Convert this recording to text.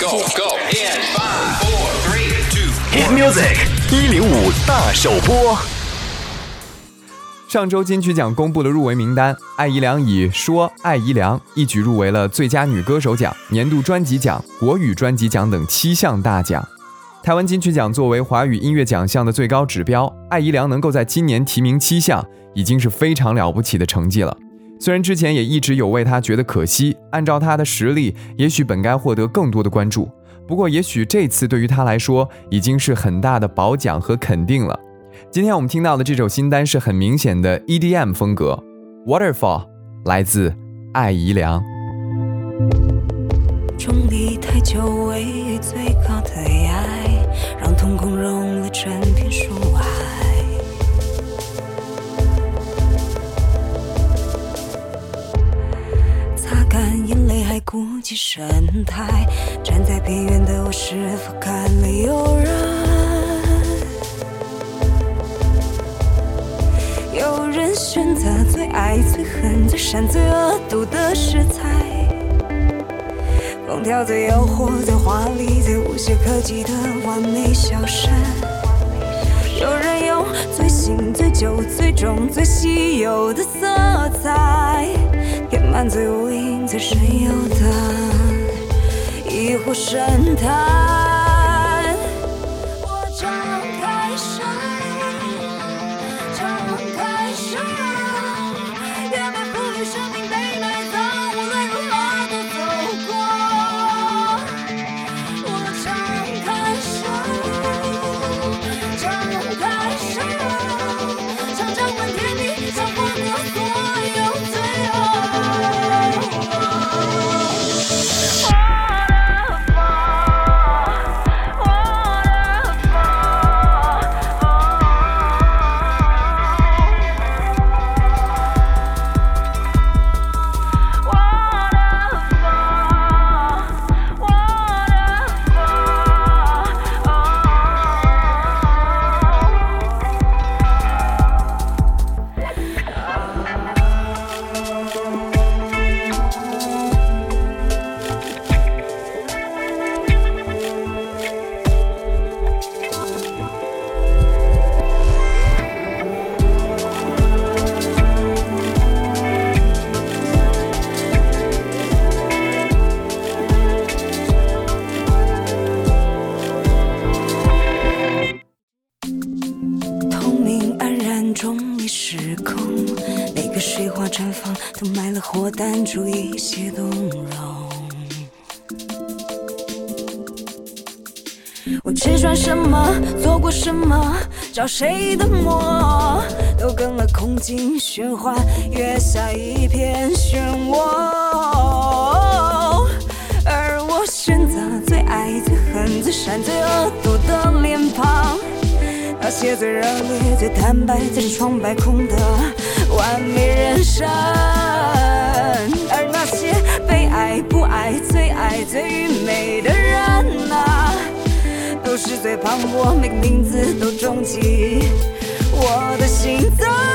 Go go in five, four, three, two. Hit music 一零五大首播。上周金曲奖公布了入围名单，艾怡良以《说艾怡良》一举入围了最佳女歌手奖、年度专辑奖、国语专辑奖等七项大奖。台湾金曲奖作为华语音乐奖项的最高指标，艾怡良能够在今年提名七项，已经是非常了不起的成绩了。虽然之前也一直有为她觉得可惜，按照她的实力，也许本该获得更多的关注。不过，也许这次对于她来说，已经是很大的褒奖和肯定了。今天我们听到的这首新单是很明显的 EDM 风格，《Waterfall》来自艾怡良。重力太久位于最高的崖，让瞳孔融了整片树海。顾及神态。站在边缘的我，是否看了有人？有人选择最爱、最恨、最善、最恶毒的食材。烹调最诱惑、最华丽、最无懈可击的完美小山。有人用最新、最旧、最重、最稀有的色彩，满最无影，在深幽的一壶深潭。我张开手，张开手，也被赋予生淡出，一些动容。我吃穿什么，做过什么，找谁的魔，都跟了空境喧哗，月下一片漩涡。而我选择最爱、最恨、最善、最恶毒的脸庞。那些最热烈、最坦白、最疮百孔的完美人生，而那些被爱、不爱、最爱、最愚昧的人呐，都是最磅礴，每个名字都重击我的心脏。